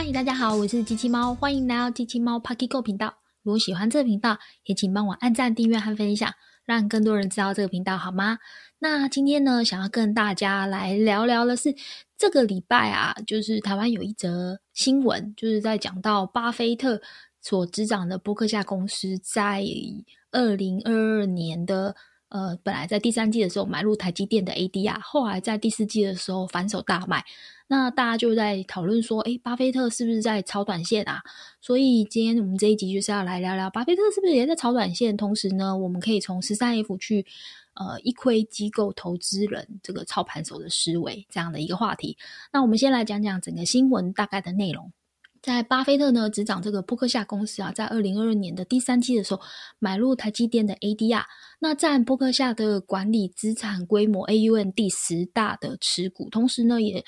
嗨，大家好，我是机器猫，欢迎来到机器猫 Pocket Go 频道。如果喜欢这个频道，也请帮我按赞、订阅和分享，让更多人知道这个频道，好吗？那今天呢，想要跟大家来聊聊的是，这个礼拜啊，就是台湾有一则新闻，就是在讲到巴菲特所执掌的波克夏公司在二零二二年的。呃，本来在第三季的时候买入台积电的 ADR，后来在第四季的时候反手大卖。那大家就在讨论说，诶，巴菲特是不是在炒短线啊？所以今天我们这一集就是要来聊聊巴菲特是不是也在炒短线。同时呢，我们可以从十三 F 去呃一窥机构投资人这个操盘手的思维这样的一个话题。那我们先来讲讲整个新闻大概的内容。在巴菲特呢执掌这个波克夏公司啊，在二零二二年的第三季的时候，买入台积电的 ADR，那占波克夏的管理资产规模 AUM 第十大的持股，同时呢也。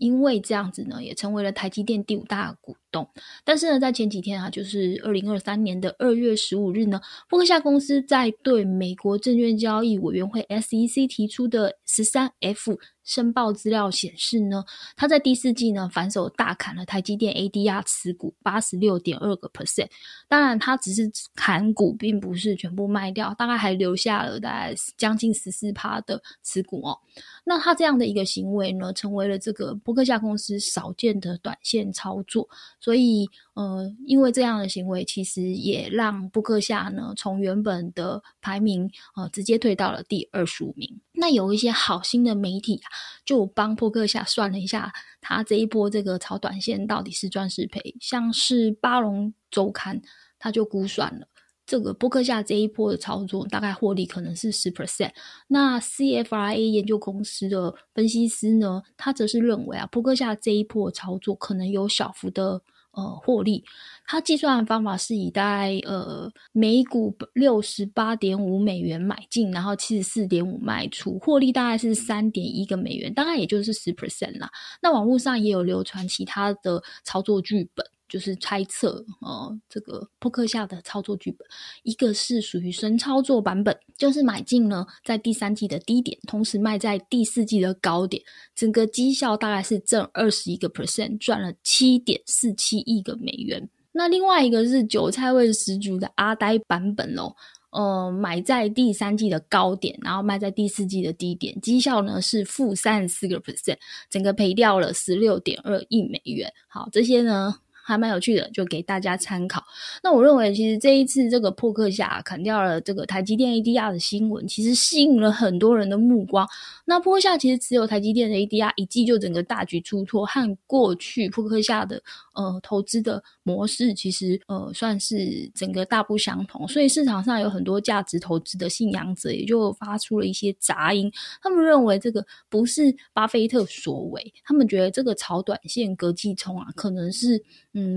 因为这样子呢，也成为了台积电第五大股东。但是呢，在前几天啊，就是二零二三年的二月十五日呢，波克夏公司在对美国证券交易委员会 SEC 提出的十三 F 申报资料显示呢，他在第四季呢反手大砍了台积电 ADR 持股八十六点二个 percent。当然，他只是砍股，并不是全部卖掉，大概还留下了大概将近十四趴的持股哦。那他这样的一个行为呢，成为了这个波克夏公司少见的短线操作。所以，呃，因为这样的行为，其实也让布克夏呢从原本的排名呃直接退到了第二十五名。那有一些好心的媒体啊，就帮布克夏算了一下，他这一波这个炒短线到底是赚是赔。像是巴龙周刊，他就估算了。这个波克夏这一波的操作大概获利可能是十 percent。那 CFRA 研究公司的分析师呢，他则是认为啊，波克夏这一波操作可能有小幅的呃获利。他计算的方法是以大概呃每股六十八点五美元买进，然后七十四点五卖出，获利大概是三点一个美元，大概也就是十 percent 啦。那网络上也有流传其他的操作剧本。就是猜测，呃，这个扑克下的操作剧本，一个是属于神操作版本，就是买进呢在第三季的低点，同时卖在第四季的高点，整个绩效大概是挣二十一个 percent，赚了七点四七亿个美元。那另外一个是韭菜味十足的阿呆版本哦，呃，买在第三季的高点，然后卖在第四季的低点，绩效呢是负三十四个 percent，整个赔掉了十六点二亿美元。好，这些呢。还蛮有趣的，就给大家参考。那我认为，其实这一次这个破克下砍掉了这个台积电 ADR 的新闻，其实吸引了很多人的目光。那破克夏其实持有台积电的 ADR 一季就整个大局出错，和过去破克夏的呃投资的模式其实呃算是整个大不相同，所以市场上有很多价值投资的信仰者也就发出了一些杂音，他们认为这个不是巴菲特所为，他们觉得这个炒短线隔季冲啊，可能是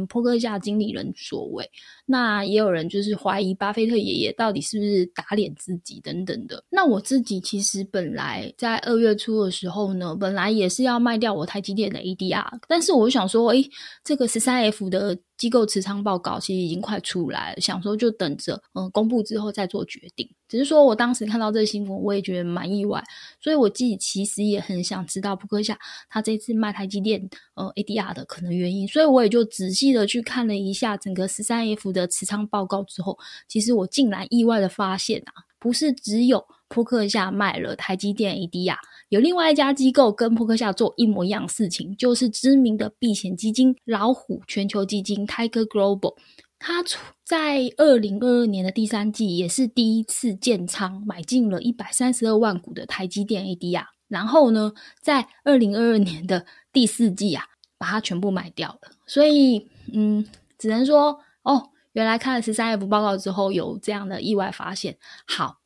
扑克夏经理人所为。那也有人就是怀疑巴菲特爷爷到底是不是打脸自己等等的。那我自己其实本来在二月初的时候呢，本来也是要卖掉我台积电的 ADR，但是我想说，诶，这个十三 F 的。机构持仓报告其实已经快出来了，想说就等着，嗯，公布之后再做决定。只是说我当时看到这个新闻，我也觉得蛮意外，所以我自己其实也很想知道扑克夏他这次卖台积电呃 ADR 的可能原因，所以我也就仔细的去看了一下整个十三 F 的持仓报告之后，其实我竟然意外的发现啊，不是只有扑克下卖了台积电 ADR。有另外一家机构跟扑克下做一模一样事情，就是知名的避险基金老虎全球基金 Tiger Global，它在二零二二年的第三季也是第一次建仓买进了一百三十二万股的台积电 ADR，然后呢，在二零二二年的第四季啊，把它全部买掉了。所以，嗯，只能说哦，原来看了十三 F 报告之后有这样的意外发现。好。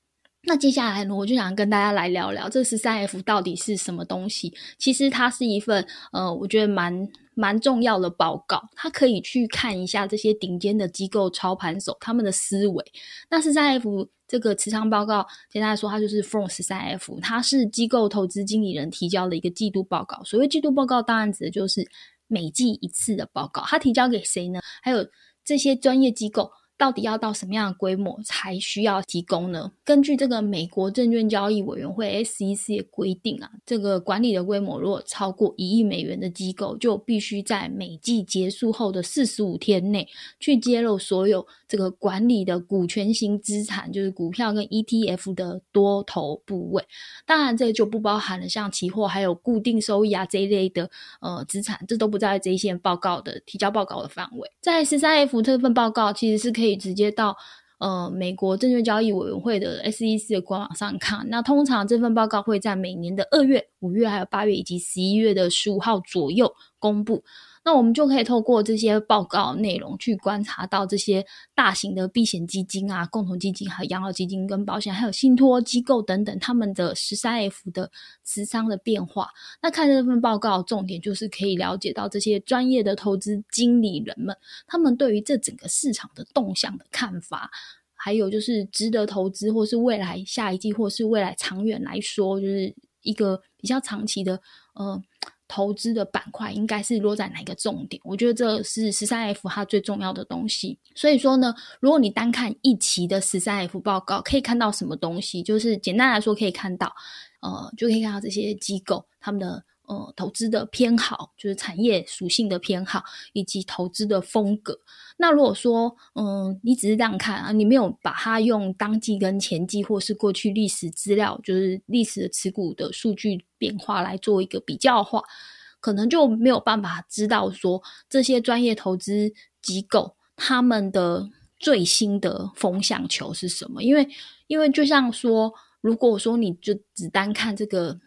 那接下来呢，我就想跟大家来聊聊这十三 F 到底是什么东西。其实它是一份呃，我觉得蛮蛮重要的报告，它可以去看一下这些顶尖的机构操盘手他们的思维。那十三 F 这个持仓报告，简单来说，它就是 From 十三 F，它是机构投资经理人提交的一个季度报告。所谓季度报告，当然指的就是每季一次的报告。它提交给谁呢？还有这些专业机构。到底要到什么样的规模才需要提供呢？根据这个美国证券交易委员会 SEC 的规定啊，这个管理的规模如果超过一亿美元的机构，就必须在每季结束后的四十五天内去揭露所有这个管理的股权型资产，就是股票跟 ETF 的多头部位。当然，这就不包含了像期货还有固定收益啊这一类的呃资产，这都不在这一线报告的提交报告的范围。在十三 F 这份报告其实是可以。可以直接到呃美国证券交易委员会的 SEC 的官网上看。那通常这份报告会在每年的二月、五月、还有八月以及十一月的十五号左右公布。那我们就可以透过这些报告内容去观察到这些大型的避险基金啊、共同基金、还有养老基金跟保险，还有信托机构等等，他们的十三 F 的持仓的变化。那看这份报告，重点就是可以了解到这些专业的投资经理人们，他们对于这整个市场的动向的看法，还有就是值得投资，或是未来下一季，或是未来长远来说，就是一个比较长期的，呃。投资的板块应该是落在哪一个重点？我觉得这是十三 F 它最重要的东西。所以说呢，如果你单看一期的十三 F 报告，可以看到什么东西？就是简单来说，可以看到，呃，就可以看到这些机构他们的呃投资的偏好，就是产业属性的偏好，以及投资的风格。那如果说，嗯，你只是这样看啊，你没有把它用当季跟前季或是过去历史资料，就是历史的持股的数据变化来做一个比较的话，可能就没有办法知道说这些专业投资机构他们的最新的风向球是什么。因为，因为就像说，如果说你就只单看这个。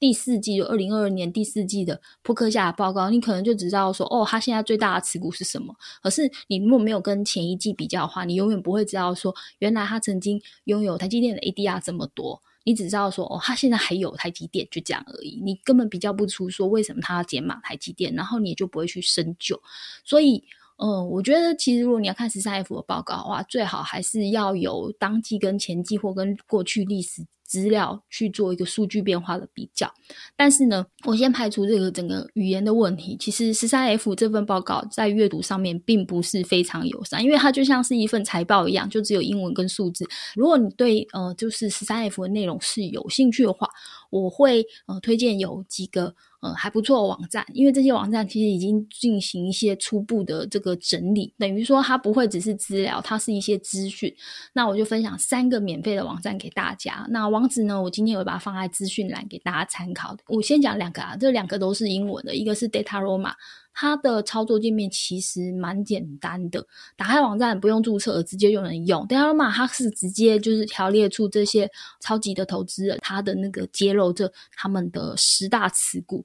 第四季就二零二二年第四季的扑克夏报告，你可能就只知道说，哦，他现在最大的持股是什么。可是你如果没有跟前一季比较的话，你永远不会知道说，原来他曾经拥有台积电的 ADR 这么多。你只知道说，哦，他现在还有台积电，就这样而已。你根本比较不出说为什么它要减码台积电，然后你也就不会去深究。所以，嗯，我觉得其实如果你要看十三 F 的报告的话，最好还是要有当季跟前季或跟过去历史。资料去做一个数据变化的比较，但是呢，我先排除这个整个语言的问题。其实十三 F 这份报告在阅读上面并不是非常友善，因为它就像是一份财报一样，就只有英文跟数字。如果你对呃就是十三 F 的内容是有兴趣的话，我会呃推荐有几个。呃，还不错的网站，因为这些网站其实已经进行一些初步的这个整理，等于说它不会只是资料，它是一些资讯。那我就分享三个免费的网站给大家。那网址呢，我今天会把它放在资讯栏给大家参考。我先讲两个啊，这两个都是英文的，一个是 DataRoma。它的操作界面其实蛮简单的，打开网站不用注册，直接就能用。d a t a r a 它是直接就是条列出这些超级的投资人，他的那个揭露这他们的十大持股，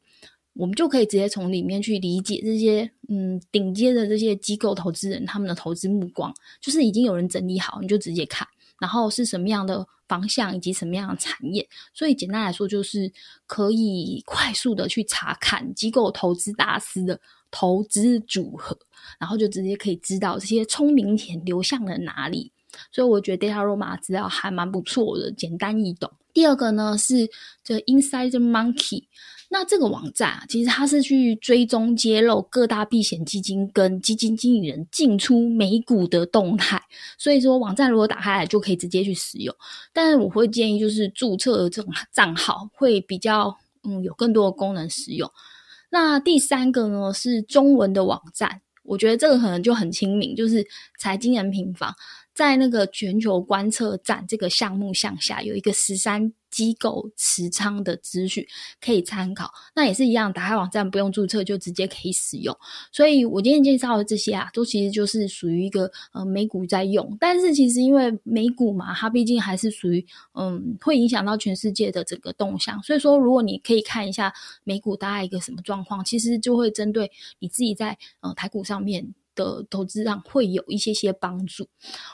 我们就可以直接从里面去理解这些嗯顶尖的这些机构投资人他们的投资目光，就是已经有人整理好，你就直接看，然后是什么样的方向以及什么样的产业。所以简单来说，就是可以快速的去查看机构投资大师的。投资组合，然后就直接可以知道这些聪明钱流向了哪里，所以我觉得 DataRoma 资料还蛮不错的，简单易懂。第二个呢是这 Inside Monkey，那这个网站啊，其实它是去追踪揭露各大避险基金跟基金经理人进出美股的动态，所以说网站如果打开来就可以直接去使用。但是我会建议就是注册这种账号会比较嗯有更多的功能使用。那第三个呢是中文的网站，我觉得这个可能就很亲民，就是财经人平房。在那个全球观测站这个项目向下有一个十三机构持仓的资讯可以参考，那也是一样，打开网站不用注册就直接可以使用。所以我今天介绍的这些啊，都其实就是属于一个呃美股在用，但是其实因为美股嘛，它毕竟还是属于嗯会影响到全世界的整个动向，所以说如果你可以看一下美股大概一个什么状况，其实就会针对你自己在呃台股上面。的投资上会有一些些帮助。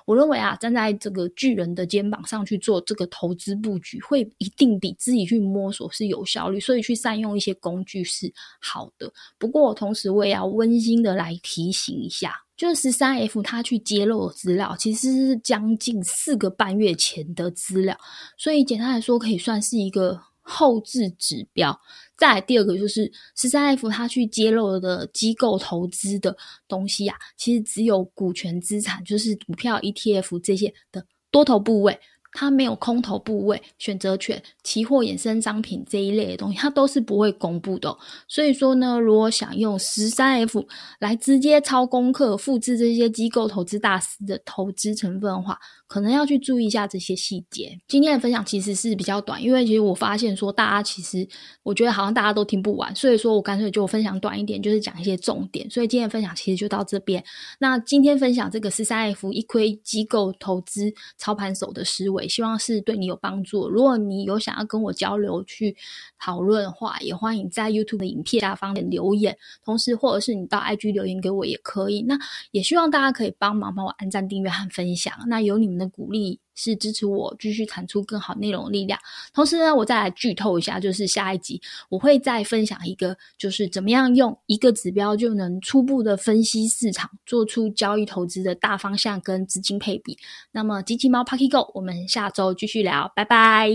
我认为啊，站在这个巨人的肩膀上去做这个投资布局，会一定比自己去摸索是有效率。所以去善用一些工具是好的。不过同时我也要温馨的来提醒一下，就是十三 F 他去揭露的资料，其实是将近四个半月前的资料。所以简单来说，可以算是一个。后置指标。再来第二个就是十三 F 它去揭露的机构投资的东西啊，其实只有股权资产，就是股票、ETF 这些的多头部位。它没有空头部位、选择权、期货衍生商品这一类的东西，它都是不会公布的。所以说呢，如果想用十三 F 来直接抄功课、复制这些机构投资大师的投资成分的话，可能要去注意一下这些细节。今天的分享其实是比较短，因为其实我发现说大家其实我觉得好像大家都听不完，所以说我干脆就分享短一点，就是讲一些重点。所以今天的分享其实就到这边。那今天分享这个十三 F 一窥机构投资操盘手的思维。希望是对你有帮助。如果你有想要跟我交流、去讨论的话，也欢迎在 YouTube 的影片下方留言。同时，或者是你到 IG 留言给我也可以。那也希望大家可以帮忙帮我按赞、订阅和分享。那有你们的鼓励。是支持我继续产出更好内容的力量。同时呢，我再来剧透一下，就是下一集我会再分享一个，就是怎么样用一个指标就能初步的分析市场，做出交易投资的大方向跟资金配比。那么，机器猫 Pocket Go，我们下周继续聊，拜拜。